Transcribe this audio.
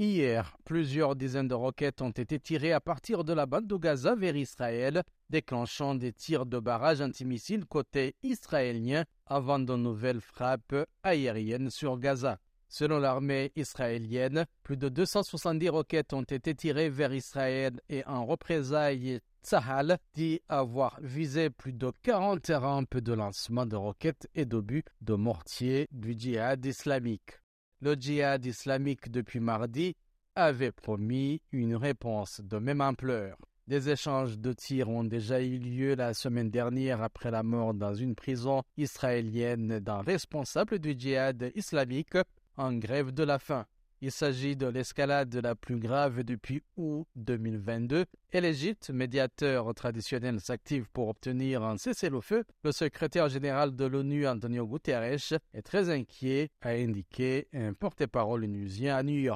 Hier, plusieurs dizaines de roquettes ont été tirées à partir de la bande de Gaza vers Israël, déclenchant des tirs de barrage antimissiles côté israélien avant de nouvelles frappes aériennes sur Gaza. Selon l'armée israélienne, plus de 270 roquettes ont été tirées vers Israël et en représailles, Tsahal dit avoir visé plus de 40 rampes de lancement de roquettes et d'obus de mortiers du djihad islamique. Le djihad islamique depuis mardi avait promis une réponse de même ampleur. Des échanges de tirs ont déjà eu lieu la semaine dernière après la mort dans une prison israélienne d'un responsable du djihad islamique en grève de la faim. Il s'agit de l'escalade la plus grave depuis août 2022 et l'Égypte, médiateur traditionnel, s'active pour obtenir un cessez-le-feu. Le secrétaire général de l'ONU, Antonio Guterres, est très inquiet, a indiqué un porte-parole onusien à New York.